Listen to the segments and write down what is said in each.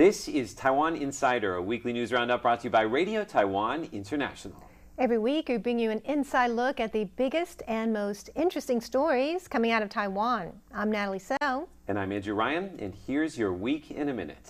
This is Taiwan Insider, a weekly news roundup brought to you by Radio Taiwan International. Every week, we bring you an inside look at the biggest and most interesting stories coming out of Taiwan. I'm Natalie Tso. And I'm Andrew Ryan, and here's your week in a minute.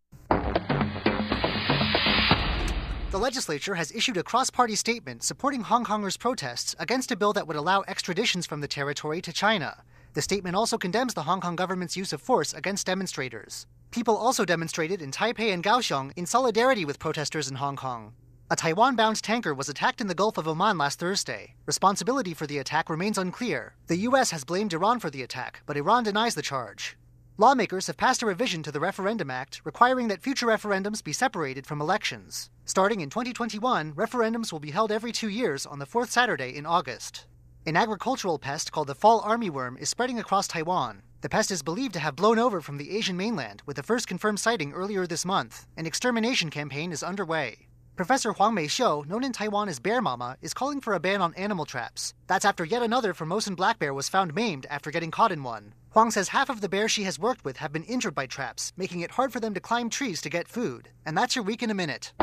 The legislature has issued a cross party statement supporting Hong Kongers' protests against a bill that would allow extraditions from the territory to China. The statement also condemns the Hong Kong government's use of force against demonstrators. People also demonstrated in Taipei and Kaohsiung in solidarity with protesters in Hong Kong. A Taiwan bound tanker was attacked in the Gulf of Oman last Thursday. Responsibility for the attack remains unclear. The U.S. has blamed Iran for the attack, but Iran denies the charge. Lawmakers have passed a revision to the Referendum Act requiring that future referendums be separated from elections. Starting in 2021, referendums will be held every two years on the fourth Saturday in August. An agricultural pest called the fall armyworm is spreading across Taiwan. The pest is believed to have blown over from the Asian mainland, with the first confirmed sighting earlier this month. An extermination campaign is underway. Professor Huang Meixiu, known in Taiwan as Bear Mama, is calling for a ban on animal traps. That's after yet another Formosan black bear was found maimed after getting caught in one. Huang says half of the bears she has worked with have been injured by traps, making it hard for them to climb trees to get food. And that's your week in a minute.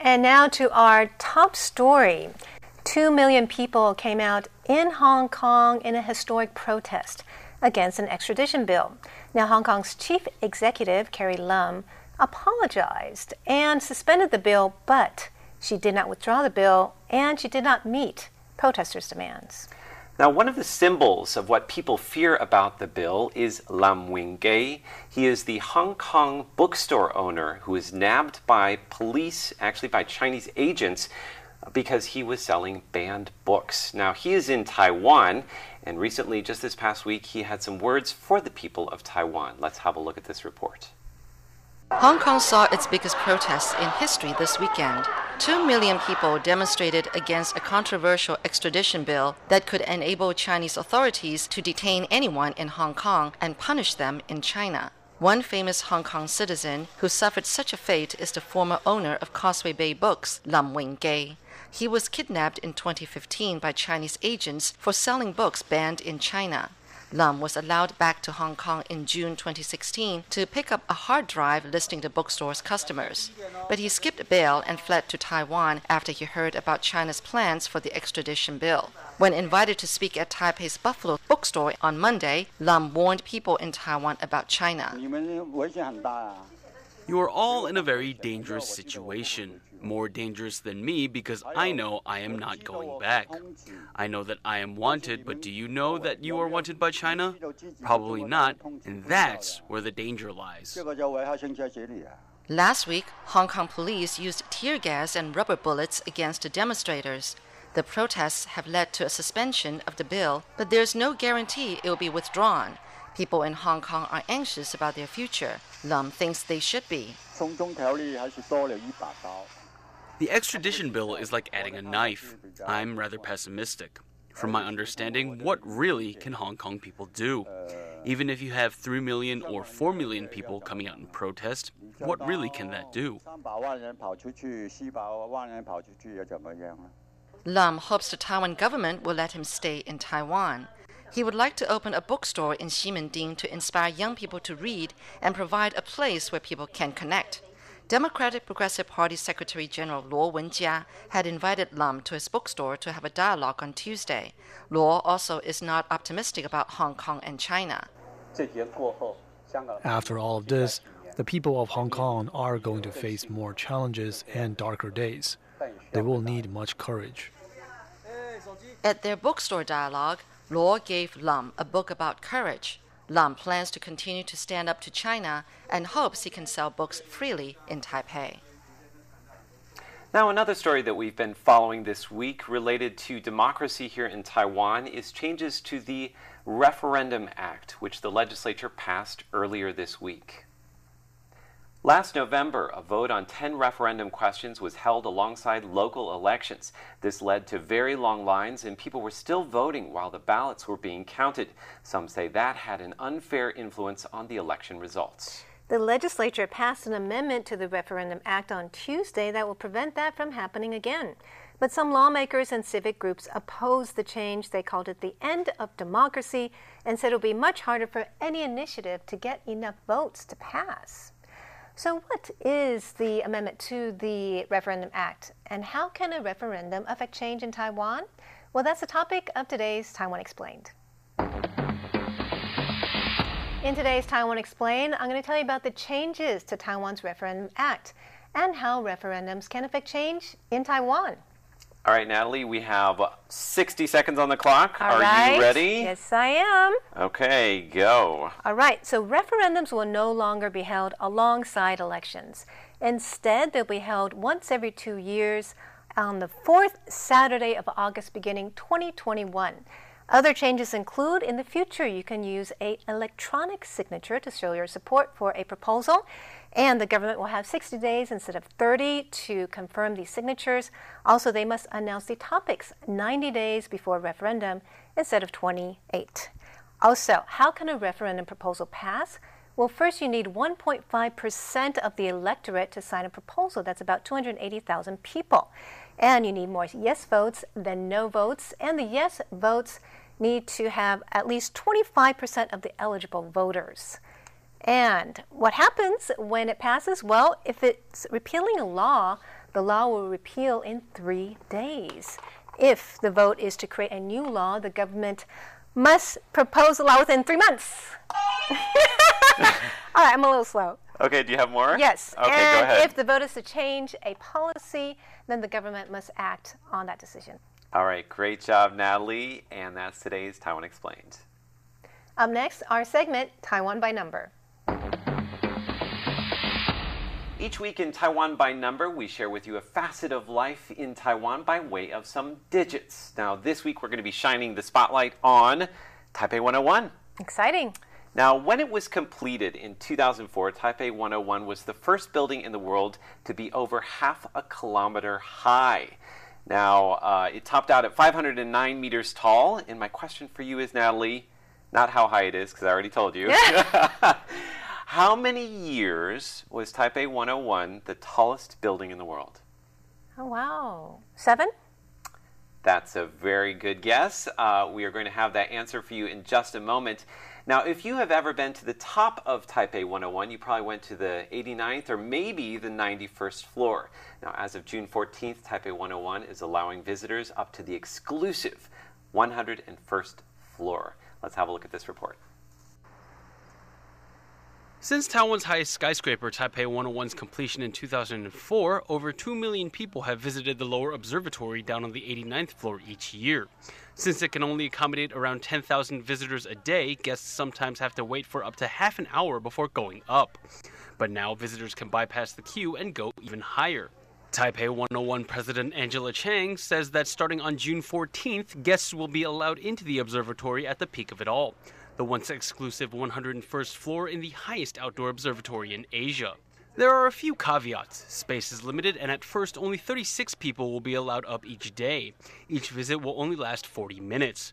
And now to our top story. Two million people came out in Hong Kong in a historic protest against an extradition bill. Now, Hong Kong's chief executive, Carrie Lam, apologized and suspended the bill, but she did not withdraw the bill and she did not meet protesters' demands. Now, one of the symbols of what people fear about the bill is Lam Wing-kei. He is the Hong Kong bookstore owner who was nabbed by police, actually by Chinese agents, because he was selling banned books. Now, he is in Taiwan, and recently, just this past week, he had some words for the people of Taiwan. Let's have a look at this report. Hong Kong saw its biggest protests in history this weekend. Two million people demonstrated against a controversial extradition bill that could enable Chinese authorities to detain anyone in Hong Kong and punish them in China. One famous Hong Kong citizen who suffered such a fate is the former owner of Causeway Bay Books, Lam Wing-kei. He was kidnapped in 2015 by Chinese agents for selling books banned in China. Lam was allowed back to Hong Kong in June 2016 to pick up a hard drive listing the bookstore's customers. But he skipped bail and fled to Taiwan after he heard about China's plans for the extradition bill. When invited to speak at Taipei's Buffalo bookstore on Monday, Lam warned people in Taiwan about China. You are all in a very dangerous situation. More dangerous than me because I know I am not going back. I know that I am wanted, but do you know that you are wanted by China? Probably not, and that's where the danger lies. Last week, Hong Kong police used tear gas and rubber bullets against the demonstrators. The protests have led to a suspension of the bill, but there's no guarantee it will be withdrawn. People in Hong Kong are anxious about their future. Lam thinks they should be. The extradition bill is like adding a knife. I'm rather pessimistic. From my understanding, what really can Hong Kong people do? Even if you have 3 million or 4 million people coming out in protest, what really can that do? Lam hopes the Taiwan government will let him stay in Taiwan. He would like to open a bookstore in Ximending to inspire young people to read and provide a place where people can connect. Democratic Progressive Party Secretary General Luo Wenjia had invited Lam to his bookstore to have a dialogue on Tuesday. Luo also is not optimistic about Hong Kong and China. After all of this, the people of Hong Kong are going to face more challenges and darker days. They will need much courage. At their bookstore dialogue, Luo gave Lam a book about courage. Lam plans to continue to stand up to China and hopes he can sell books freely in Taipei. Now, another story that we've been following this week related to democracy here in Taiwan is changes to the Referendum Act, which the legislature passed earlier this week. Last November, a vote on 10 referendum questions was held alongside local elections. This led to very long lines, and people were still voting while the ballots were being counted. Some say that had an unfair influence on the election results. The legislature passed an amendment to the Referendum Act on Tuesday that will prevent that from happening again. But some lawmakers and civic groups opposed the change. They called it the end of democracy and said it will be much harder for any initiative to get enough votes to pass. So, what is the amendment to the Referendum Act, and how can a referendum affect change in Taiwan? Well, that's the topic of today's Taiwan Explained. In today's Taiwan Explained, I'm going to tell you about the changes to Taiwan's Referendum Act and how referendums can affect change in Taiwan. All right, Natalie, we have 60 seconds on the clock. All Are right. you ready? Yes, I am. Okay, go. All right, so referendums will no longer be held alongside elections. Instead, they'll be held once every two years on the fourth Saturday of August beginning 2021. Other changes include in the future you can use a electronic signature to show your support for a proposal and the government will have 60 days instead of 30 to confirm these signatures. Also, they must announce the topics 90 days before referendum instead of 28. Also, how can a referendum proposal pass? Well, first you need 1.5% of the electorate to sign a proposal. That's about 280,000 people. And you need more yes votes than no votes. And the yes votes need to have at least 25% of the eligible voters. And what happens when it passes? Well, if it's repealing a law, the law will repeal in three days. If the vote is to create a new law, the government must propose a law within three months. All right, I'm a little slow. Okay, do you have more? Yes. Okay, and go ahead. if the vote is to change a policy, then the government must act on that decision. All right, great job, Natalie. And that's today's Taiwan Explained. Up next, our segment, Taiwan by Number. Each week in Taiwan by Number, we share with you a facet of life in Taiwan by way of some digits. Now, this week we're going to be shining the spotlight on Taipei 101. Exciting. Now, when it was completed in 2004, Taipei 101 was the first building in the world to be over half a kilometer high. Now, uh, it topped out at 509 meters tall. And my question for you is, Natalie, not how high it is, because I already told you. how many years was Taipei 101 the tallest building in the world? Oh, wow. Seven? That's a very good guess. Uh, we are going to have that answer for you in just a moment. Now, if you have ever been to the top of Taipei 101, you probably went to the 89th or maybe the 91st floor. Now, as of June 14th, Taipei 101 is allowing visitors up to the exclusive 101st floor. Let's have a look at this report. Since Taiwan's highest skyscraper, Taipei 101's completion in 2004, over 2 million people have visited the lower observatory down on the 89th floor each year. Since it can only accommodate around 10,000 visitors a day, guests sometimes have to wait for up to half an hour before going up. But now visitors can bypass the queue and go even higher. Taipei 101 President Angela Chang says that starting on June 14th, guests will be allowed into the observatory at the peak of it all the once exclusive 101st floor in the highest outdoor observatory in Asia. There are a few caveats. Space is limited, and at first, only 36 people will be allowed up each day. Each visit will only last 40 minutes.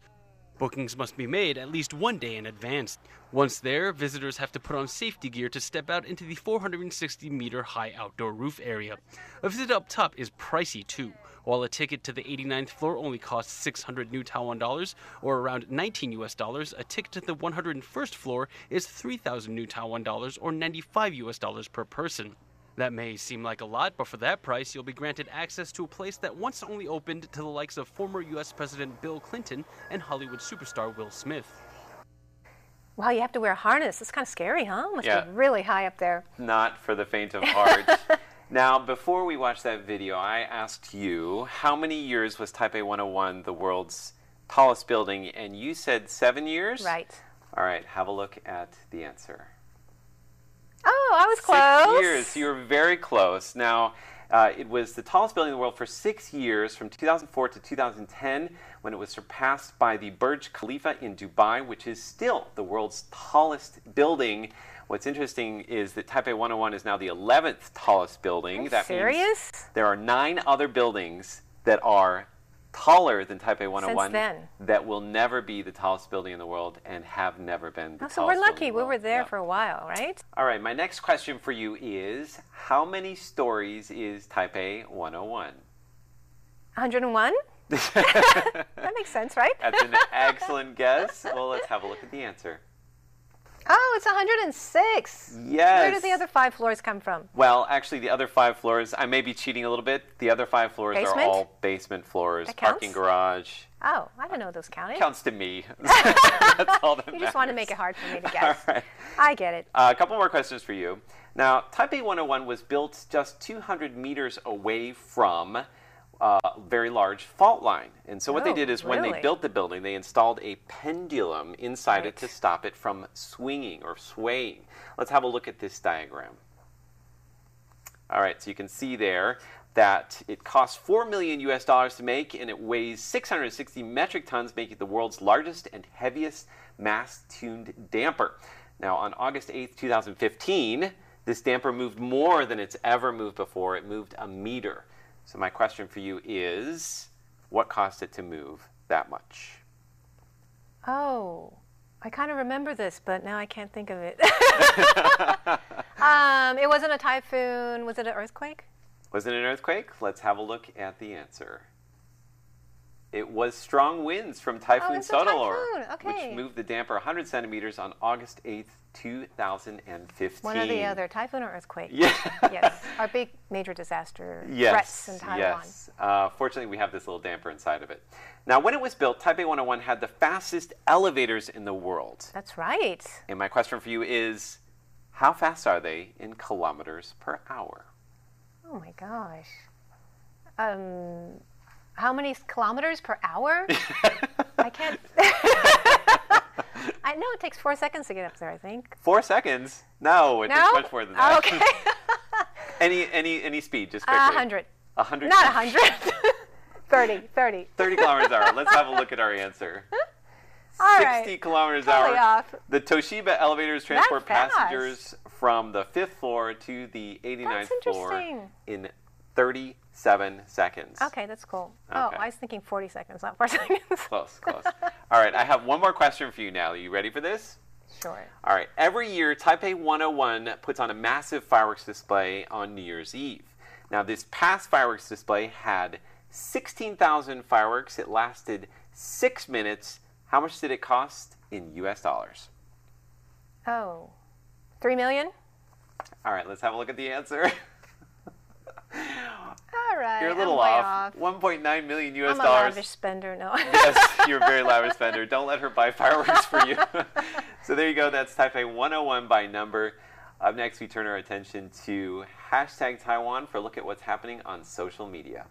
Bookings must be made at least one day in advance. Once there, visitors have to put on safety gear to step out into the 460 meter high outdoor roof area. A visit up top is pricey too. While a ticket to the 89th floor only costs 600 new Taiwan dollars, or around 19 US dollars, a ticket to the 101st floor is 3,000 new Taiwan dollars, or 95 US dollars per person. That may seem like a lot, but for that price, you'll be granted access to a place that once only opened to the likes of former US President Bill Clinton and Hollywood superstar Will Smith. Wow, you have to wear a harness. It's kind of scary, huh? Must Yeah. be really high up there. Not for the faint of heart. now, before we watch that video, I asked you how many years was Taipei 101 the world's tallest building, and you said seven years? Right. All right, have a look at the answer. Oh, I was close. Six years. You were very close. Now, uh, it was the tallest building in the world for six years, from 2004 to 2010, when it was surpassed by the Burj Khalifa in Dubai, which is still the world's tallest building. What's interesting is that Taipei 101 is now the 11th tallest building. Are you that serious? there are nine other buildings that are taller than Taipei 101 then. that will never be the tallest building in the world and have never been the Oh, so we're lucky. We were there Yeah. for a while, right? All right, my next question for you is how many stories is Taipei 101? 101? that makes sense, right? That's an excellent guess. Well, let's have a look at the answer. Oh, it's 106. Yes. Where did the other five floors come from? Well, actually, the other five floors, I may be cheating a little bit. The other five floors Basement? are all basement floors, That parking counts? garage. Oh, I don't know those counted. Counts to me. That's all that You just want to make it hard for me to guess. right. I get it. Uh, a couple more questions for you. Now, Taipei 101 was built just 200 meters away from a very large fault line. And so, what they Oh, did is when they built the building, they installed a pendulum inside it to stop it from swinging or swaying. Let's have a look at this diagram. All right, so you can see there that it costs 4 million US dollars to make and it weighs 660 metric tons, making it the world's largest and heaviest mass tuned damper. Now, on August 8th, 2015, this damper moved more than it's ever moved before. It moved a meter. So, my question for you is what cost it to move that much? Oh, I kind of remember this, but now I can't think of it. um, it wasn't a typhoon. Was it an earthquake? Was it an earthquake? Let's have a look at the answer. It was strong winds from Typhoon a Okay. which moved the damper 100 centimeters on August 8th, 2015. One or the other, typhoon or earthquake? Yeah. yes, our big major disaster Yes. threats in Taiwan. Yes. Uh, fortunately, we have this little damper inside of it. Now, when it was built, Taipei 101 had the fastest elevators in the world. That's right. And my question for you is how fast are they in kilometers per hour? Oh my gosh. Um, how many kilometers per hour? I can't. I know it takes four seconds to get up there. I think. Four seconds? No, it no? takes much more than that. Okay. any any any speed? Just quickly. Uh, hundred. hundred. Not hundred. 30, 30. 30 kilometers hour. Let's have a look at our answer. All 60 right. kilometers hour. Off. The Toshiba elevators transport passengers from the fifth floor to the 89th floor in 30 seven seconds. Okay, that's cool. Oh, okay. Oh, I was thinking 40 seconds, not four seconds. close, close. All right, I have one more question for you now. Are you ready for this? Sure. All right, every year, Taipei 101 puts on a massive fireworks display on New Year's Eve. Now, this past fireworks display had 16,000 fireworks. It lasted six minutes. How much did it cost in US dollars? Oh, three million? All right, let's have a look at the answer. All right. You're a little way off. 1.9 million U.S. I'm a dollars. lavish spender, no. yes, you're a very lavish spender. Don't let her buy fireworks for you. so there you go. That's Taipei 101 by number. Up next, we turn our attention to hashtag Taiwan for a look at what's happening on social media.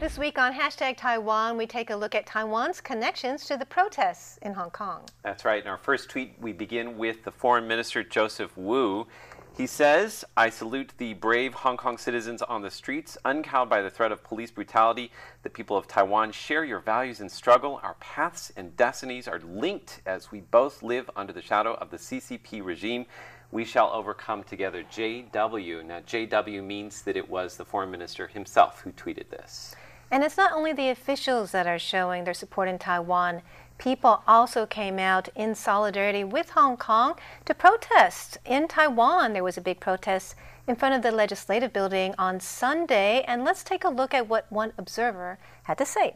This week on hashtag Taiwan, we take a look at Taiwan's connections to the protests in Hong Kong. That's right. In our first tweet, we begin with the Foreign Minister Joseph Wu. He says, I salute the brave Hong Kong citizens on the streets, uncowed by the threat of police brutality. The people of Taiwan share your values and struggle. Our paths and destinies are linked as we both live under the shadow of the CCP regime. We shall overcome together. JW. Now, JW means that it was the Foreign Minister himself who tweeted this. And it's not only the officials that are showing their support in Taiwan. People also came out in solidarity with Hong Kong to protest. In Taiwan, there was a big protest in front of the legislative building on Sunday. And let's take a look at what one observer had to say.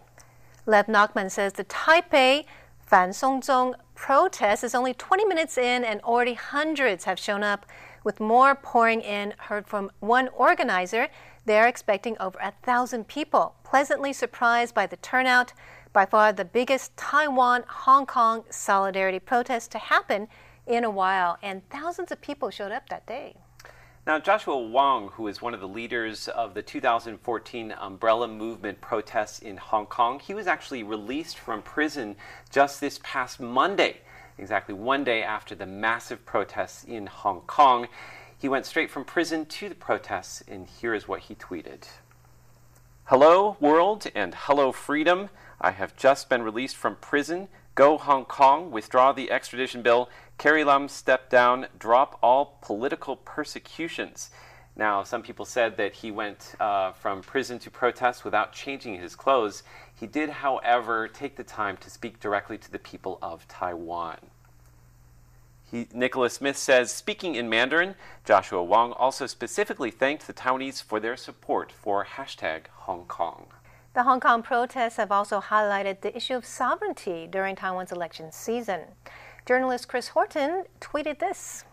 Lev Nachman says the Taipei Fan Song Songzong protest is only 20 minutes in, and already hundreds have shown up, with more pouring in. Heard from one organizer, they're expecting over a thousand people. Pleasantly surprised by the turnout, by far the biggest Taiwan Hong Kong solidarity protest to happen in a while, and thousands of people showed up that day. Now, Joshua Wong, who is one of the leaders of the 2014 Umbrella Movement protests in Hong Kong, he was actually released from prison just this past Monday, exactly one day after the massive protests in Hong Kong. He went straight from prison to the protests, and here is what he tweeted. Hello, world, and hello, freedom. I have just been released from prison. Go Hong Kong, withdraw the extradition bill. Carrie Lam, step down, drop all political persecutions. Now, some people said that he went uh, from prison to protest without changing his clothes. He did, however, take the time to speak directly to the people of Taiwan. He, Nicholas Smith says, speaking in Mandarin, Joshua Wong also specifically thanked the Taiwanese for their support for hashtag Hong Kong. The Hong Kong protests have also highlighted the issue of sovereignty during Taiwan's election season. Journalist Chris Horton tweeted this.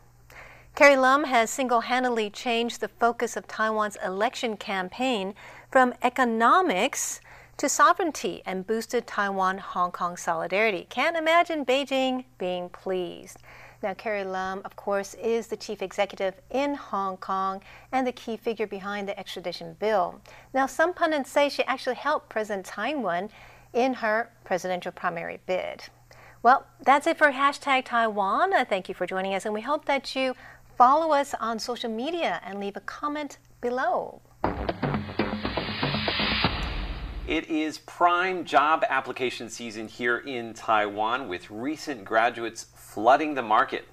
Carrie Lam has single handedly changed the focus of Taiwan's election campaign from economics to sovereignty and boosted Taiwan Hong Kong solidarity. Can't imagine Beijing being pleased. Now, Carrie Lam, of course, is the chief executive in Hong Kong and the key figure behind the extradition bill. Now, some pundits say she actually helped President Tsai in her presidential primary bid. Well, that's it for hashtag Taiwan. Thank you for joining us, and we hope that you follow us on social media and leave a comment below. It is prime job application season here in Taiwan with recent graduates flooding the market.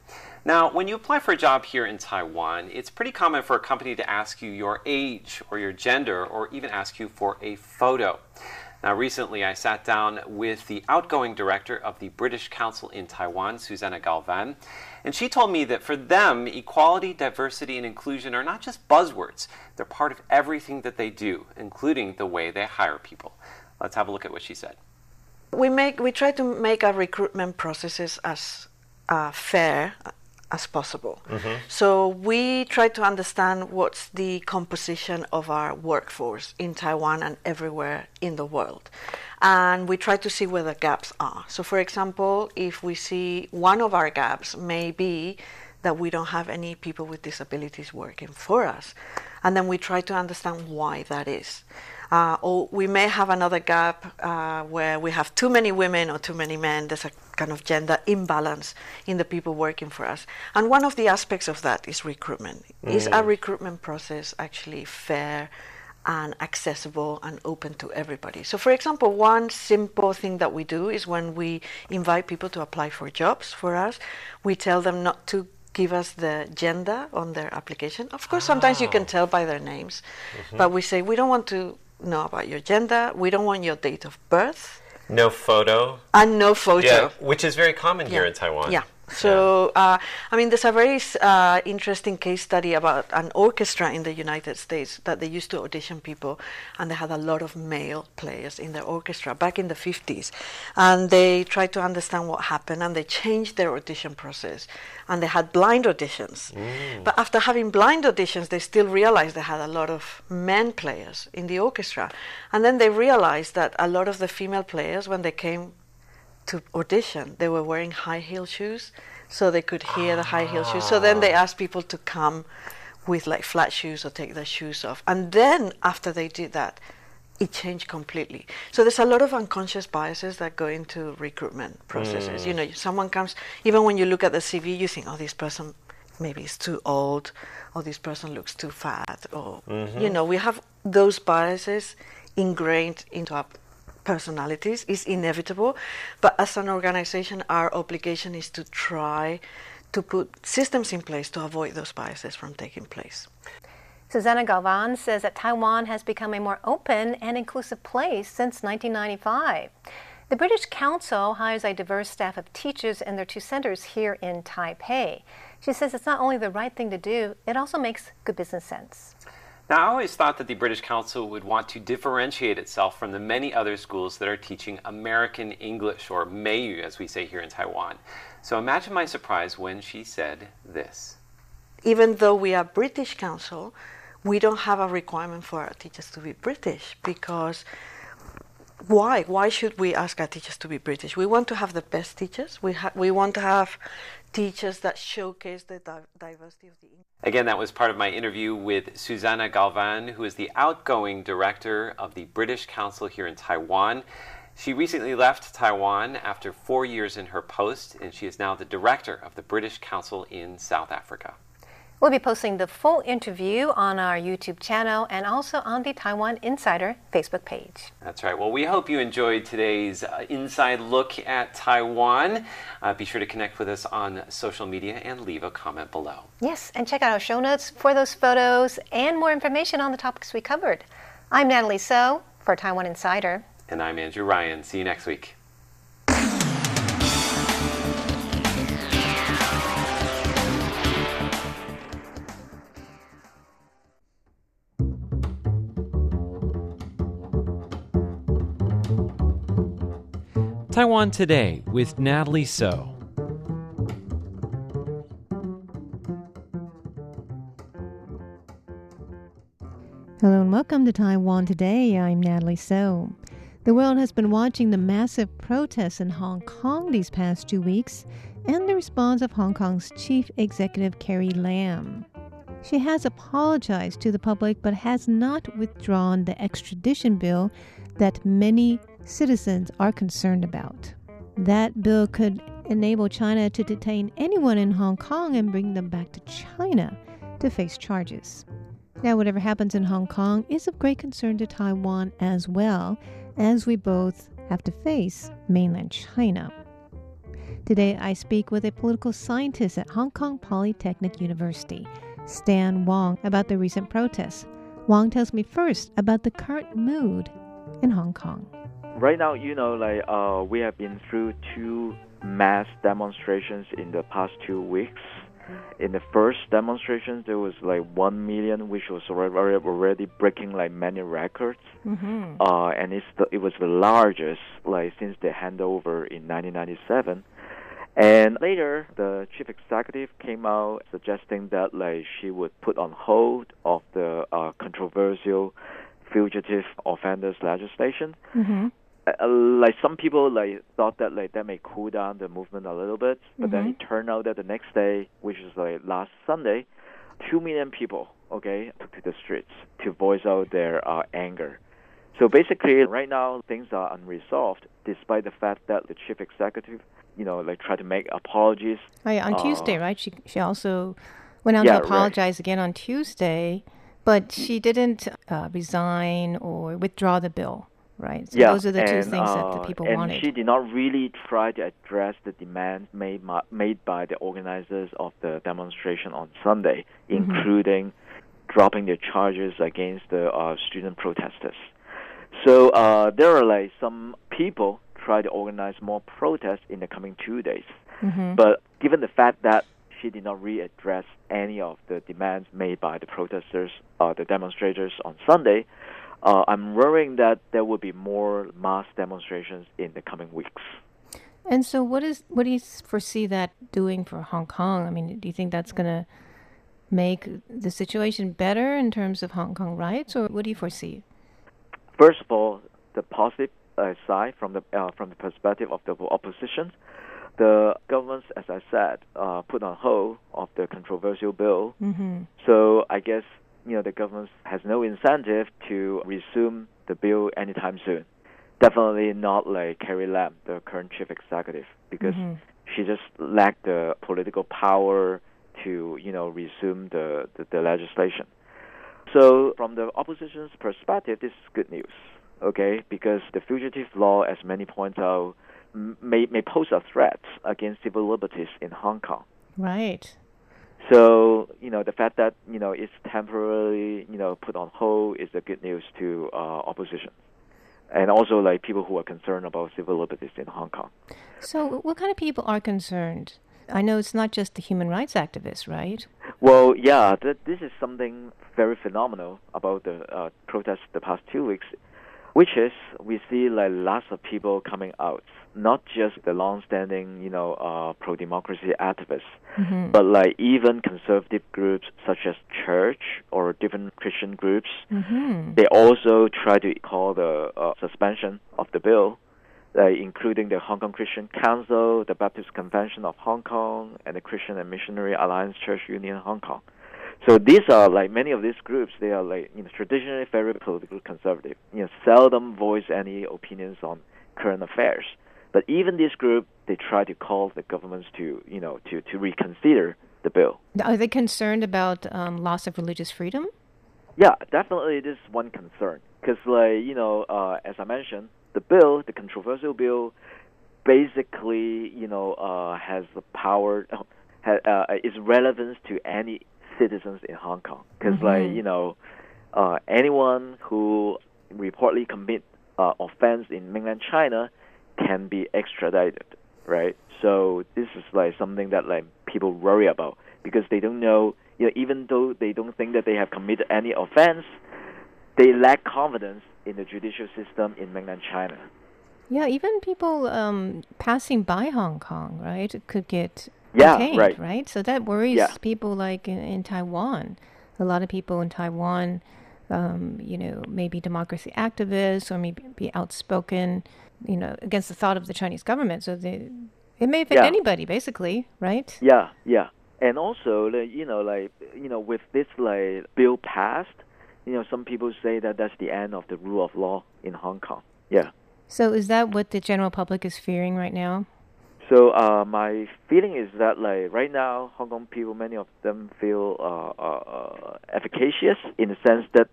Now, when you apply for a job here in Taiwan, it's pretty common for a company to ask you your age or your gender or even ask you for a photo. Now, recently I sat down with the outgoing director of the British Council in Taiwan, Susanna Galvan, and she told me that for them, equality, diversity, and inclusion are not just buzzwords, they're part of everything that they do, including the way they hire people. Let's have a look at what she said. We, make, we try to make our recruitment processes as uh, fair as possible. Mm-hmm. So we try to understand what's the composition of our workforce in Taiwan and everywhere in the world. And we try to see where the gaps are. So, for example, if we see one of our gaps may be that we don't have any people with disabilities working for us, and then we try to understand why that is. Uh, or we may have another gap uh, where we have too many women or too many men. There's a kind of gender imbalance in the people working for us. And one of the aspects of that is recruitment. Mm. Is our recruitment process actually fair? and accessible and open to everybody. So, for example, one simple thing that we do is when we invite people to apply for jobs for us, we tell them not to give us the gender on their application. Of course, sometimes you can ah. tell by their names, mm-hmm. but we say we don't want to know about your gender. We don't want your date of birth. No photo. And no photo. Yeah, which is very common yeah. here in Taiwan. Yeah. So, uh, I mean, there's a very uh, interesting case study about an orchestra in the United States that they used to audition people, and they had a lot of male players in their orchestra back in the 50s. And they tried to understand what happened, and they changed their audition process, and they had blind auditions. Mm. But after having blind auditions, they still realized they had a lot of men players in the orchestra. And then they realized that a lot of the female players, when they came to audition, they were wearing high heel shoes so they could hear the high heel shoes. So then they asked people to come with like flat shoes or take their shoes off. And then after they did that, it changed completely. So there's a lot of unconscious biases that go into recruitment processes. Mm. You know, someone comes, even when you look at the CV, you think, oh, this person maybe is too old, or this person looks too fat, or, mm-hmm. you know, we have those biases ingrained into our personalities is inevitable, but as an organization, our obligation is to try to put systems in place to avoid those biases from taking place. Susanna Galvan says that Taiwan has become a more open and inclusive place since 1995. The British Council hires a diverse staff of teachers in their two centers here in Taipei. She says it's not only the right thing to do, it also makes good business sense. Now, I always thought that the British Council would want to differentiate itself from the many other schools that are teaching American English, or Meiyu as we say here in Taiwan. So imagine my surprise when she said this. Even though we are British Council, we don't have a requirement for our teachers to be British because why? Why should we ask our teachers to be British? We want to have the best teachers. We, we want to have teachers that showcase the diversity of the English. Again, that was part of my interview with Susanna Galvan, who is the outgoing director of the British Council here in Taiwan. She recently left Taiwan after four years in her post, and she is now the director of the British Council in South Africa. We'll be posting the full interview on our YouTube channel and also on the Taiwan Insider Facebook page. That's right. Well, we hope you enjoyed today's uh, inside look at Taiwan. Uh, be sure to connect with us on social media and leave a comment below. Yes, and check out our show notes for those photos and more information on the topics we covered. I'm Natalie Tso for Taiwan Insider. And I'm Andrew Ryan. See you next week. Taiwan Today with Natalie Tso. Hello and welcome to Taiwan Today. I'm Natalie Tso. The world has been watching the massive protests in Hong Kong these past two weeks and the response of Hong Kong's chief executive Carrie Lam. She has apologized to the public but has not withdrawn the extradition bill that many citizens are concerned about. That bill could enable China to detain anyone in Hong Kong and bring them back to China to face charges. Now, whatever happens in Hong Kong is of great concern to Taiwan as well, as we both have to face mainland China. Today, I speak with a political scientist at Hong Kong Polytechnic University, Stan Wong, about the recent protests. Wong tells me first about the current mood in Hong Kong right now, you know, like uh, we have been through two mass demonstrations in the past two weeks. In the first demonstration, there was like one million, which was already, already breaking like many records, mm-hmm. uh, and it's the, it was the largest like since the handover in 1997. And later, the chief executive came out suggesting that like she would put on hold of the uh, controversial fugitive offenders legislation. Mm-hmm. Uh, like some people like thought that like that may cool down the movement a little bit, but mm-hmm. then it turned out that the next day, which is like last Sunday, two million people okay took to the streets to voice out their uh, anger. So basically, right now things are unresolved, despite the fact that the chief executive, you know, like tried to make apologies. Oh, yeah, on uh, Tuesday, right? She she also went out yeah, to apologize right. again on Tuesday, but she didn't uh, resign or withdraw the bill right? So yeah, those are the and, two things uh, that the uh, people and wanted. And she did not really try to address the demands made made by the organizers of the demonstration on Sunday, mm-hmm. including dropping the charges against the uh, student protesters. So uh, there are like some people try to organize more protests in the coming two days. Mm-hmm. But given the fact that she did not really address any of the demands made by the protesters, uh, the demonstrators on Sunday, uh, I'm worrying that there will be more mass demonstrations in the coming weeks. And so, what is what do you foresee that doing for Hong Kong? I mean, do you think that's going to make the situation better in terms of Hong Kong rights, or what do you foresee? First of all, the positive uh, side from the uh, from the perspective of the opposition, the government, as I said, uh, put on hold of the controversial bill. Mm-hmm. So I guess you know the government has no incentive to resume the bill anytime soon. Definitely not like Carrie Lam, the current chief executive, because mm-hmm. she just lacked the political power to you know resume the, the, the legislation. So from the opposition's perspective, this is good news, okay? Because the fugitive law, as many point out, may may pose a threat against civil liberties in Hong Kong. Right. So you know the fact that you know it's temporarily you know put on hold is the good news to uh, opposition, and also like people who are concerned about civil liberties in Hong Kong. So what kind of people are concerned? I know it's not just the human rights activists, right? Well, yeah, th- this is something very phenomenal about the uh, protests the past two weeks which is we see like lots of people coming out, not just the long-standing, you know, uh, pro-democracy activists, mm-hmm. but like even conservative groups such as church or different Christian groups. Mm-hmm. They also try to call the uh, suspension of the bill, like including the Hong Kong Christian Council, the Baptist Convention of Hong Kong, and the Christian and Missionary Alliance Church Union Hong Kong. So these are like many of these groups. They are like you know traditionally very politically conservative. You know, seldom voice any opinions on current affairs. But even this group, they try to call the governments to you know to to reconsider the bill. Are they concerned about um, loss of religious freedom? Yeah, definitely. This is one concern because, like you know, uh, as I mentioned, the bill, the controversial bill, basically, you know, uh, has the power, uh, uh, is relevance to any citizens in Hong Kong. Because, mm-hmm. like, you know, uh, anyone who reportedly commit uh, offense in mainland China can be extradited, right? So this is like something that like people worry about because they don't know, you know, even though they don't think that they have committed any offense, they lack confidence in the judicial system in mainland China. Yeah, even people um, passing by Hong Kong, right, could get yeah, right. right? So that worries yeah. people like in, in, Taiwan. A lot of people in Taiwan, um, you know, maybe democracy activists or maybe be outspoken, you know, against the thought of the Chinese government. So they, it may affect yeah. anybody, basically, right? Yeah, yeah. And also, you know, like, you know, with this like bill passed, you know, some people say that that's the end of the rule of law in Hong Kong. Yeah. So is that what the general public is fearing right now? So uh, my feeling is that like right now, Hong Kong people, many of them feel uh, uh, efficacious in the sense that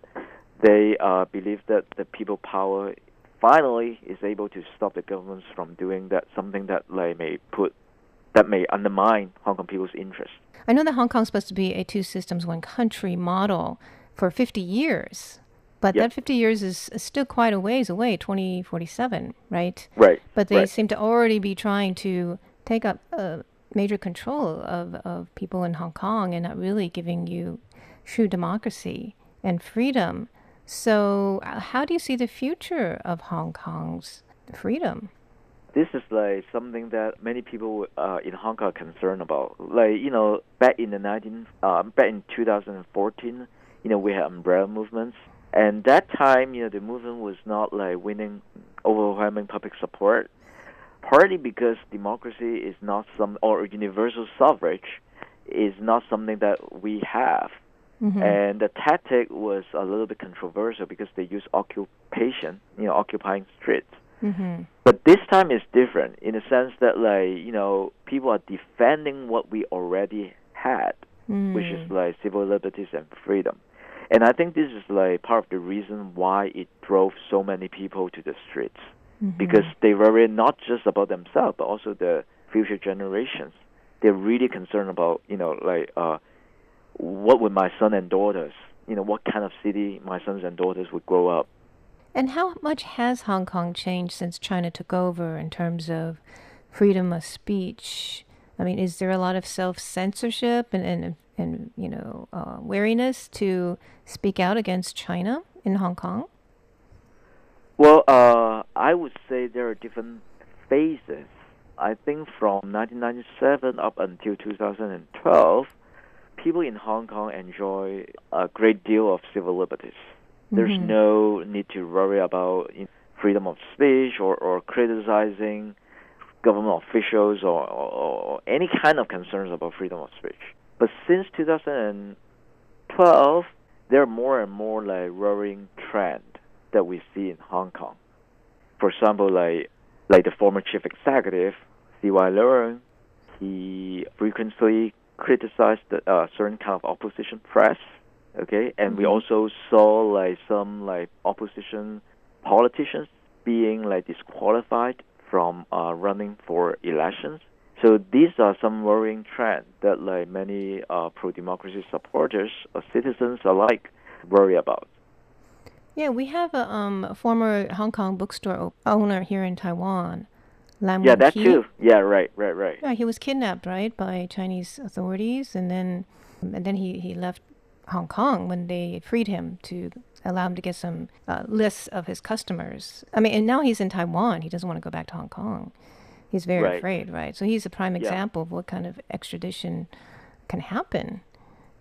they uh, believe that the people power finally is able to stop the governments from doing that something that like may put that may undermine Hong Kong people's interest. I know that Hong Kong is supposed to be a two systems, one country model for 50 years. But yep. that 50 years is, still quite a ways away, 2047, right? Right. But they right. seem to already be trying to take up uh, major control of, of people in Hong Kong and not really giving you true democracy and freedom. So, uh, how do you see the future of Hong Kong's freedom? This is like something that many people uh, in Hong Kong are concerned about. Like you know, back in the 19, uh, back in 2014, you know, we had umbrella movements, and that time, you know, the movement was not like winning overwhelming public support, partly because democracy is not some or universal suffrage is not something that we have. Mm-hmm. And the tactic was a little bit controversial because they use occupation, you know, occupying streets. Mm-hmm. But this time is different in the sense that, like, you know, people are defending what we already had, mm. which is like civil liberties and freedom. And I think this is like part of the reason why it drove so many people to the streets mm-hmm. because they worry not just about themselves but also the future generations. They're really concerned about you know like uh, what would my son and daughters you know what kind of city my sons and daughters would grow up. And how much has Hong Kong changed since China took over in terms of freedom of speech? I mean, is there a lot of self censorship and, and and you know uh, wariness to speak out against China in Hong Kong? Well, uh, I would say there are different phases. I think from 1997 up until 2012, people in Hong Kong enjoy a great deal of civil liberties. There's mm-hmm. no need to worry about freedom of speech or, or criticizing government officials or, or, or any kind of concerns about freedom of speech. But since 2012, there are more and more like worrying trend that we see in Hong Kong. For example, like like the former chief executive, C.Y. Leung, he frequently criticized the, uh, certain kind of opposition press. Okay, and mm-hmm. we also saw like some like opposition politicians being like disqualified from uh, running for elections so these are some worrying trends that like many uh, pro-democracy supporters or citizens alike worry about. Yeah, we have a um, former Hong Kong bookstore owner here in Taiwan. Lam yeah, that too. Yeah, right, right, right. Yeah, he was kidnapped, right, by Chinese authorities, and then and then he, he left Hong Kong when they freed him to allow him to get some uh, lists of his customers. I mean, and now he's in Taiwan. He doesn't want to go back to Hong Kong. He's very right. afraid, right? So he's a prime example yeah. of what kind of extradition can happen.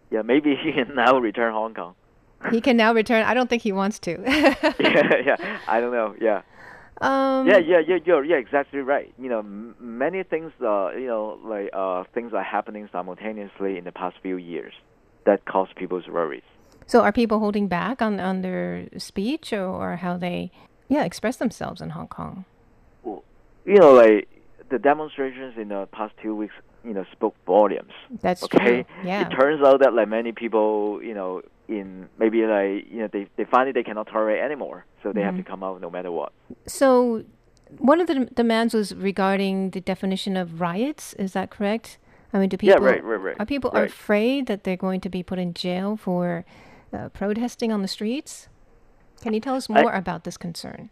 Yeah, maybe he can now return Hong Kong. he can now return. I don't think he wants to. yeah, yeah. I don't know. Yeah. Um, yeah, yeah, yeah, you're, yeah, exactly right. You know, m- many things, uh, you know, like uh, things are happening simultaneously in the past few years that cause people's worries. So, are people holding back on on their speech or, or how they, yeah, express themselves in Hong Kong? Well, you know, like the demonstrations in the past two weeks, you know spoke volumes. That's okay. true. Yeah. It turns out that like many people, you know, in maybe like you know they they find it they cannot tolerate anymore, so they have to Mm-hmm. come out no matter what. So, one of the demands was regarding the definition of riots. Is that correct? I mean, do people Yeah, people right, right, right, are people right. afraid that they're going to be put in jail for uh, protesting on the streets? Can you tell us I- more about this concern?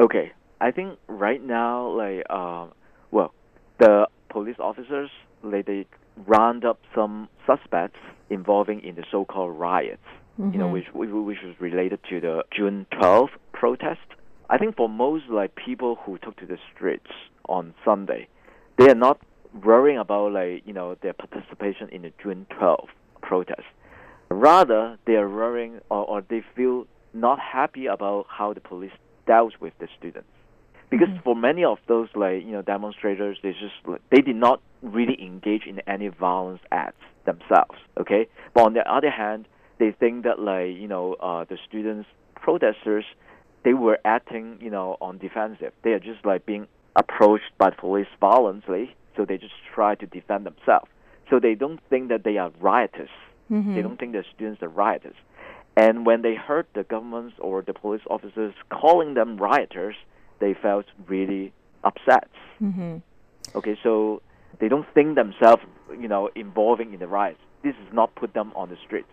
Okay, I think right now, like, um, well, the police officers, like, they round up some suspects involving in the so-called riots. You know, mm-hmm. which which which was related to the June 12th protest. I think for most like people who took to the streets on Sunday, they are not worrying about like you know their participation in the June 12th protest. Rather, they are worrying or, or they feel not happy about how the police dealt with the students. Because for many of those like you know demonstrators, they just they did not really engage in any violence acts themselves. Okay, but on the other hand, they think that like you know uh, the students protesters they were acting you know on defensive. They are just like being approached by the police violently, so they just try to defend themselves. So they don't think that they are riotous. They don't think the students are rioters And when they heard the governments or the police officers calling them rioters, they felt really upset. Mm-hmm. Okay, so they don't think themselves, you know, involving in the riots. This is not put them on the street.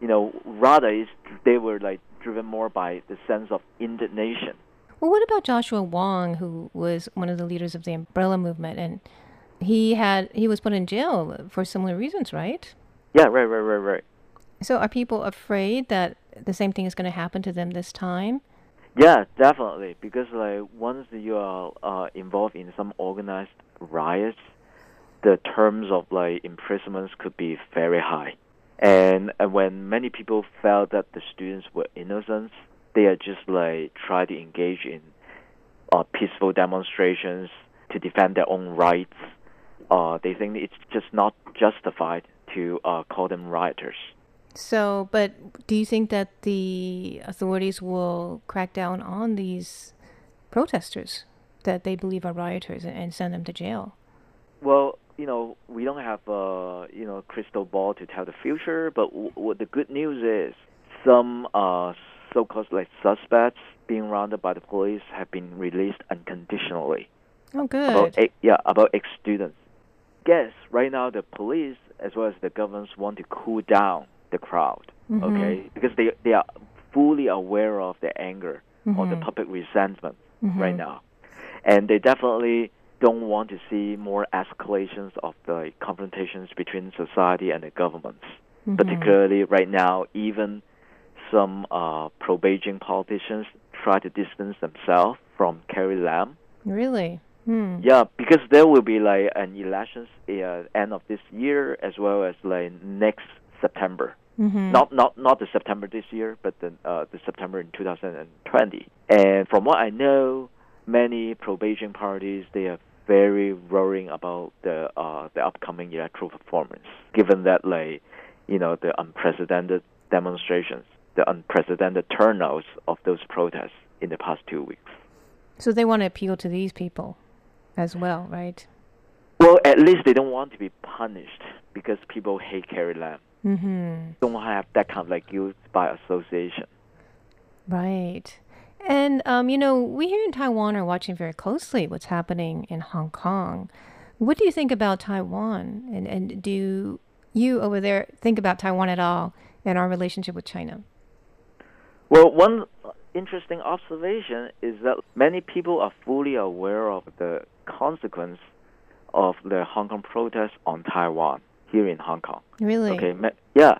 You know, rather is they were like driven more by the sense of indignation. Well, what about Joshua Wong, who was one of the leaders of the Umbrella Movement, and he had he was put in jail for similar reasons, right? Yeah, right, right, right, right. So, are people afraid that the same thing is going to happen to them this time? Yeah, definitely. Because like once you are uh, involved in some organized riots, the terms of like imprisonments could be very high. And, and when many people felt that the students were innocent, they are just like try to engage in uh, peaceful demonstrations to defend their own rights. Uh, they think it's just not justified to uh, call them rioters. So, but do you think that the authorities will crack down on these protesters that they believe are rioters and, send them to jail? Well, you know, we don't have a you know crystal ball to tell the future, but w- what the good news is, some uh, so-called like suspects being rounded by the police have been released unconditionally. Oh, good. About eight, yeah, about ex students. Guess right now the police as well as the governments want to cool down the crowd, okay? Because they they are fully aware of the anger or the public resentment right now, and they definitely don't want to see more escalations of the confrontations between society and the governments. Particularly right now, even some uh, pro-Beijing politicians try to distance themselves from Carrie Lam. Really? Hmm. Yeah, because there will be like an elections uh, end of this year as well as like next September. Mm-hmm. Not not not the September this year, but the uh, the September in 2020. And from what I know, many pro-Beijing parties they are very worrying about the uh, the upcoming electoral performance, given that like you know the unprecedented demonstrations, the unprecedented turnouts of those protests in the past two weeks. So they want to appeal to these people as well, right? Well, at least they don't want to be punished because people hate Carrie Lam. Mm-hmm. Don't have that kind of like guilt by association. Right. And, um, you know, we here in Taiwan are watching very closely what's happening in Hong Kong. What do you think about Taiwan? And, and do you over there think about Taiwan at all and our relationship with China? Well, one interesting observation is that many people are fully aware of the consequence of the Hong Kong protests on Taiwan here in Hong Kong. Really? Okay, yeah,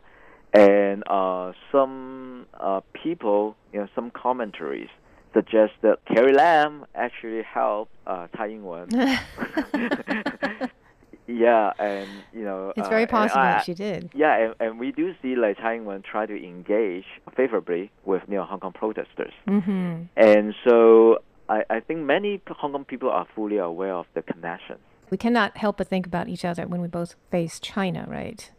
and uh, some uh, people, you know, some commentaries suggest that Carrie Lam actually helped uh, Tsai Ing-wen. yeah, and you know, It's uh, very possible I- she did. yeah, and, and we do see like Tsai Ing-wen try to engage favorably with you know Hong Kong protesters, Mm-hmm. and so I, I think many Hong Kong people are fully aware of the connection. We cannot help but think about each other when we both face China, right?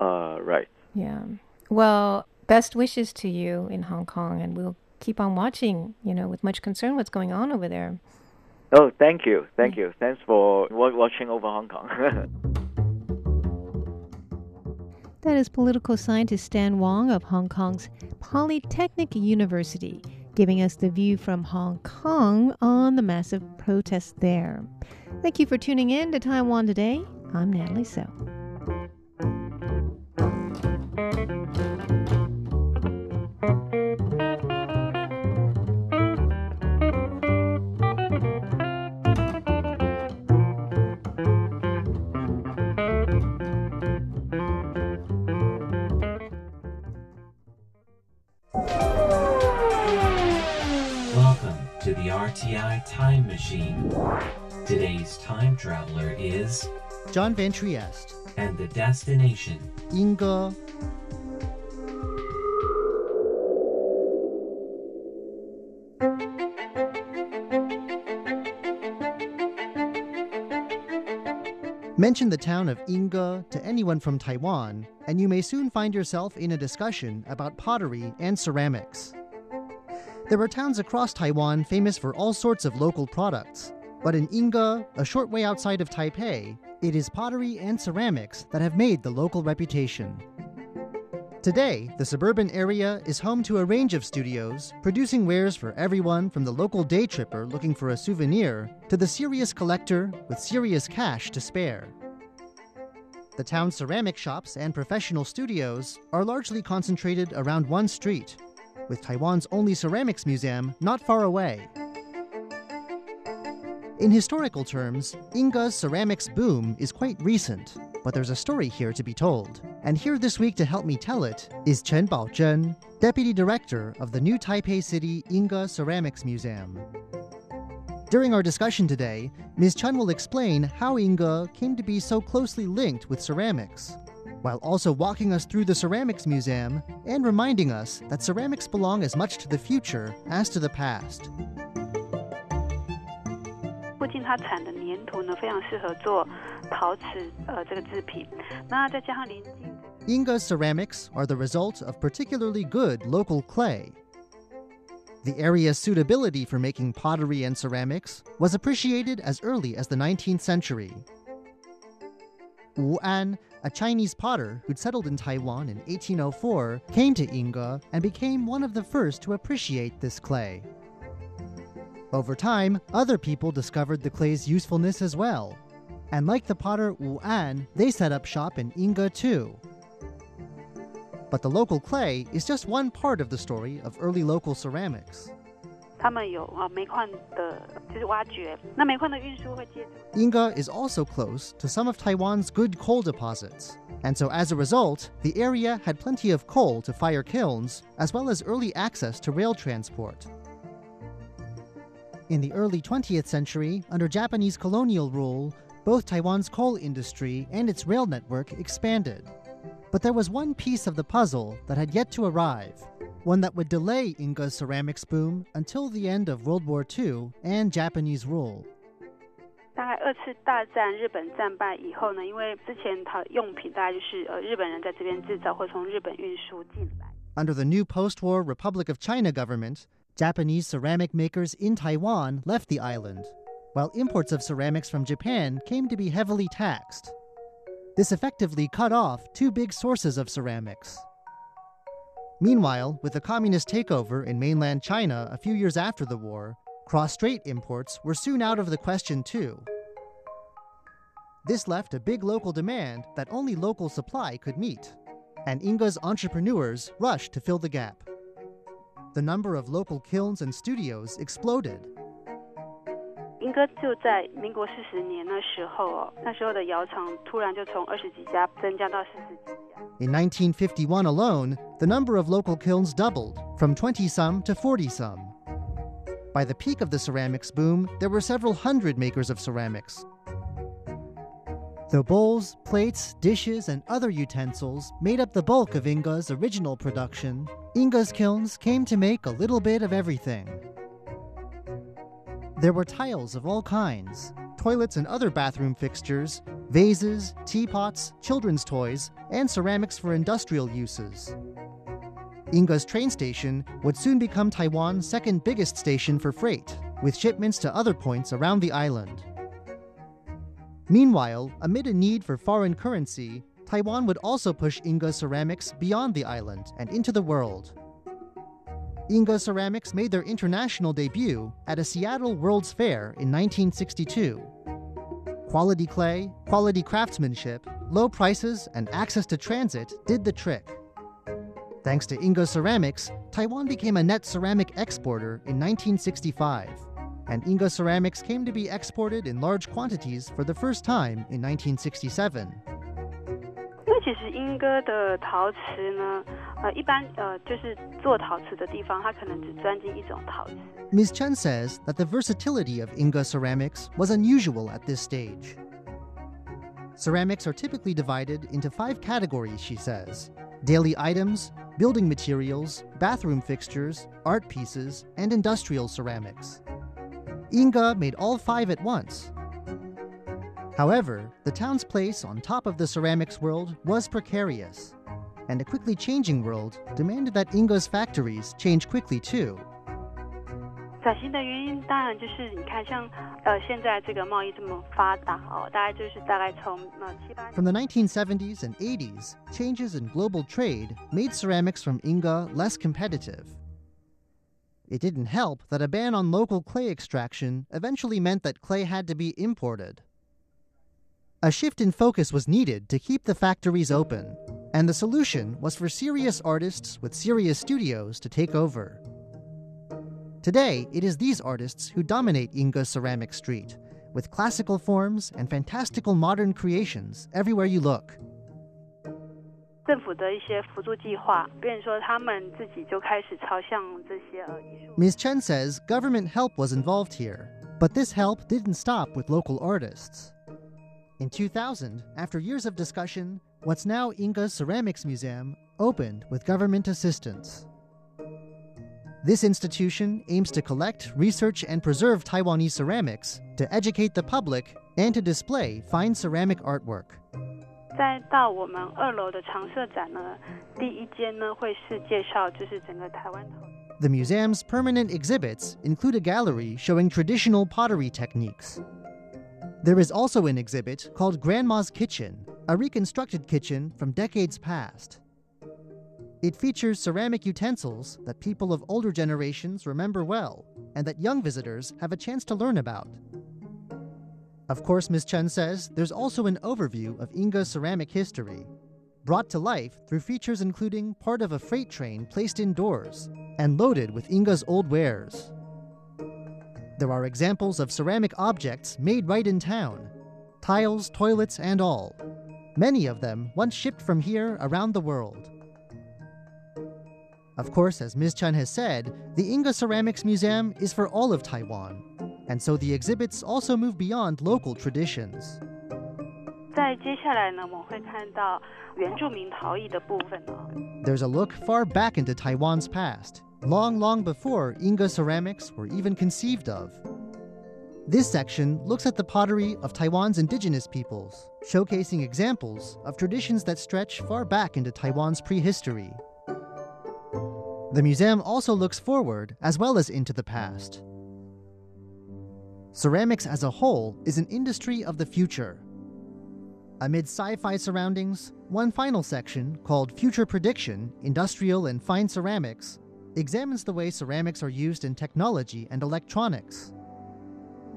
Uh, right. Yeah. Well, best wishes to you in Hong Kong, and we'll keep on watching, you know, with much concern what's going on over there. Oh, thank you, thank you. Thanks for watching over Hong Kong. that is political scientist Stan Wong of Hong Kong's Polytechnic University, giving us the view from Hong Kong on the massive protests there. Thank you for tuning in to Taiwan Today. I'm Natalie Tso. Machine. Today's time traveler is John Van Trieste. And the destination, Yingge. Mention the town of Yingge to anyone from Taiwan, and you may soon find yourself in a discussion about pottery and ceramics. There are towns across Taiwan famous for all sorts of local products. But in Yingge, a short way outside of Taipei, it is pottery and ceramics that have made the local reputation. Today, the suburban area is home to a range of studios, producing wares for everyone from the local day tripper looking for a souvenir to the serious collector with serious cash to spare. The town's ceramic shops and professional studios are largely concentrated around one street, with Taiwan's only ceramics museum not far away. In historical terms, Yingge's ceramics boom is quite recent, but there's a story here to be told. And here this week to help me tell it is Chen Baozhen, Deputy Director of the new Taipei City Yingge Ceramics Museum. During our discussion today, Ms. Chen will explain how Yingge came to be so closely linked with ceramics, while also walking us through the Ceramics Museum and reminding us that ceramics belong as much to the future as to the past. Yingge's ceramics are the result of particularly good local clay. The area's suitability for making pottery and ceramics was appreciated as early as the 19th century. Wu An a Chinese potter who'd settled in Taiwan in 1804, came to Yingge and became one of the first to appreciate this clay. Over time, other people discovered the clay's usefulness as well. And like the potter Wu An, they set up shop in Yingge too. But the local clay is just one part of the story of early local ceramics. Yingge is also close to some of Taiwan's good coal deposits, and so as a result, the area had plenty of coal to fire kilns, as well as early access to rail transport. In the early 20th century, under Japanese colonial rule, both Taiwan's coal industry and its rail network expanded. But there was one piece of the puzzle that had yet to arrive one that would delay Yingge's ceramics boom until the end of World War II and Japanese rule. Under the new post-war Republic of China government, Japanese ceramic makers in Taiwan left the island, while imports of ceramics from Japan came to be heavily taxed. This effectively cut off two big sources of ceramics. Meanwhile, with the communist takeover in mainland China a few years after the war, cross strait imports were soon out of the question too. This left a big local demand that only local supply could meet, and Yingge's entrepreneurs rushed to fill the gap. The number of local kilns and studios exploded, in 1951 alone, the number of local kilns doubled from 20 some to 40 some. By the peak of the ceramics boom, there were several hundred makers of ceramics. Though bowls, plates, dishes, and other utensils made up the bulk of Yingge's original production, Yingge's kilns came to make a little bit of everything. There were tiles of all kinds, toilets and other bathroom fixtures, vases, teapots, children's toys, and ceramics for industrial uses. Yingge's train station would soon become Taiwan's second biggest station for freight, with shipments to other points around the island. Meanwhile, amid a need for foreign currency, Taiwan would also push Yingge ceramics beyond the island and into the world. Yingge Ceramics made their international debut at a Seattle World's Fair in 1962. Quality clay, quality craftsmanship, low prices, and access to transit did the trick. Thanks to Yingge Ceramics, Taiwan became a net ceramic exporter in 1965, and Yingge Ceramics came to be exported in large quantities for the first time in 1967. 其实莺歌的陶瓷呢，呃，一般呃就是做陶瓷的地方，它可能只专精一种陶瓷。Ms. Chen says that the versatility of Yingge ceramics was unusual at this stage. Ceramics are typically divided into five categories, she says daily items, building materials, bathroom fixtures, art pieces, and industrial ceramics. Yingge made all five at once However, the town's place on top of the ceramics world was precarious, and a quickly changing world demanded that Yingge's factories change quickly too. From the 1970s and 80s, changes in global trade made ceramics from Yingge less competitive. It didn't help that a ban on local clay extraction eventually meant that clay had to be imported. A shift in focus was needed to keep the factories open, and the solution was for serious artists with serious studios to take over. Today, it is these artists who dominate Yingge's ceramic street, with classical forms and fantastical modern creations everywhere you look. Ms. Chen says government help was involved here, but this help didn't stop with local artists. In 2000, after years of discussion, what's now Yingge Ceramics Museum opened with government assistance. This institution aims to collect, research, and preserve Taiwanese ceramics to educate the public and to display fine ceramic artwork. The museum's permanent exhibits include a gallery showing traditional pottery techniques. There is also an exhibit called Grandma's Kitchen, a reconstructed kitchen from decades past. It features ceramic utensils that people of older generations remember well and that young visitors have a chance to learn about. Of course, Ms. Chen says there's also an overview of Yingge's ceramic history, brought to life through features including part of a freight train placed indoors and loaded with Yingge's old wares. There are examples of ceramic objects made right in town tiles, toilets, and all. Many of them once shipped from here around the world. Of course, as Ms. Chan has said, the Yingge Ceramics Museum is for all of Taiwan, and so the exhibits also move beyond local traditions. There's a look far back into Taiwan's past, long, long before Yingge ceramics were even conceived of. This section looks at the pottery of Taiwan's indigenous peoples, showcasing examples of traditions that stretch far back into Taiwan's prehistory. The museum also looks forward as well as into the past. Ceramics as a whole is an industry of the future. Amid sci fi surroundings, one final section, called Future Prediction Industrial and Fine Ceramics, examines the way ceramics are used in technology and electronics.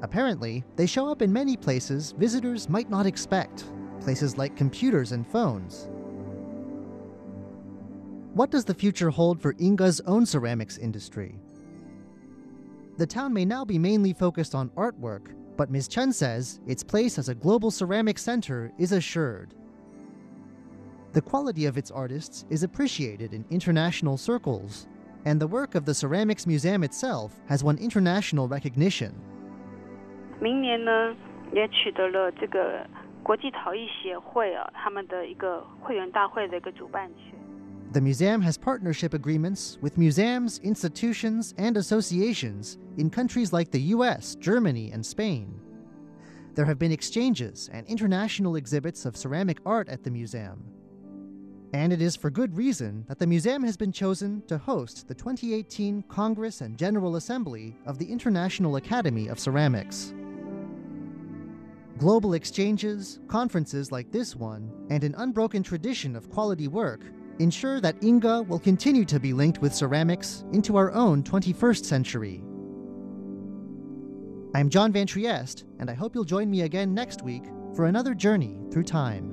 Apparently, they show up in many places visitors might not expect, places like computers and phones. What does the future hold for Yingge's own ceramics industry? The town may now be mainly focused on artwork, but Ms. Chen says its place as a global ceramic center is assured. The quality of its artists is appreciated in international circles, and the work of the Ceramics Museum itself has won international recognition. 明年呢，也取得了这个国际陶艺协会啊，他们的一个会员大会的一个主办权。 The museum has partnership agreements with museums, institutions, and associations in countries like the US, Germany, and Spain. There have been exchanges and international exhibits of ceramic art at the museum. And it is for good reason that the museum has been chosen to host the 2018 Congress and General Assembly of the International Academy of Ceramics. Global exchanges, conferences like this one, and an unbroken tradition of quality work ensure that Yingge will continue to be linked with ceramics into our own 21st century. I'm John Van Trieste, and I hope you'll join me again next week for another journey through time.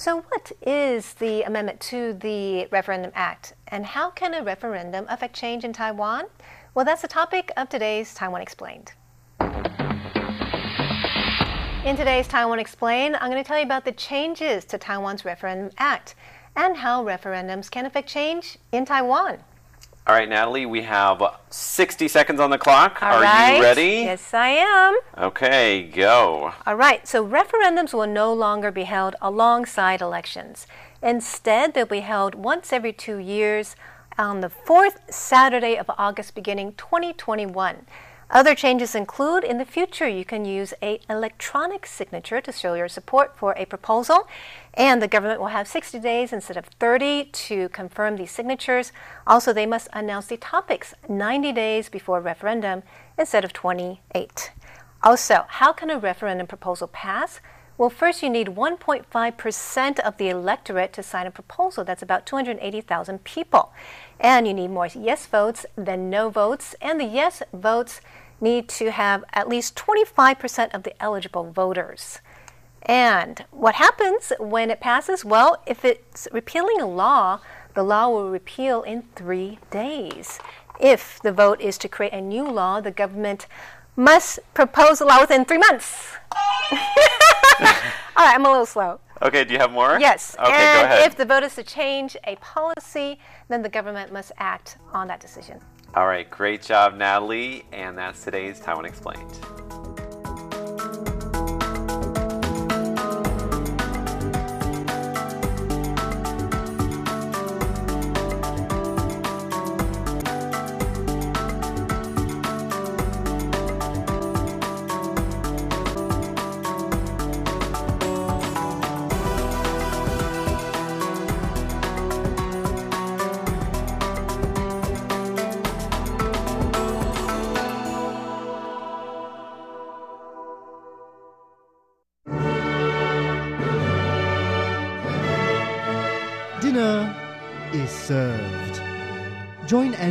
So, what is the amendment to the Referendum Act, and how can a referendum affect change in Taiwan? Well, that's the topic of today's Taiwan Explained. In today's Taiwan Explained, I'm going to tell you about the changes to Taiwan's Referendum Act and how referendums can affect change in Taiwan. All right, Natalie, we have 60 seconds on the clock. All Are right. you ready? Yes, I am. Okay, go. All right, so referendums will no longer be held alongside elections. Instead, they'll be held once every two years on the fourth Saturday of August beginning 2021. Other changes include in the future you can use a electronic signature to show your support for a proposal and the government will have 60 days instead of 30 to confirm these signatures. Also, they must announce the topics 90 days before referendum instead of 28. Also, how can a referendum proposal pass? Well, first, you need 1.5% of the electorate to sign a proposal. That's about 280,000 people. And you need more yes votes than no votes. And the yes votes need to have at least 25% of the eligible voters. And what happens when it passes? Well, if it's repealing a law, the law will repeal in three days. If the vote is to create a new law, the government must propose a law within three months. All right, I'm a little slow. Okay, do you have more? Yes. Okay, and go ahead. if the vote is to change a policy, then the government must act on that decision. All right, great job, Natalie. And that's today's Taiwan Explained.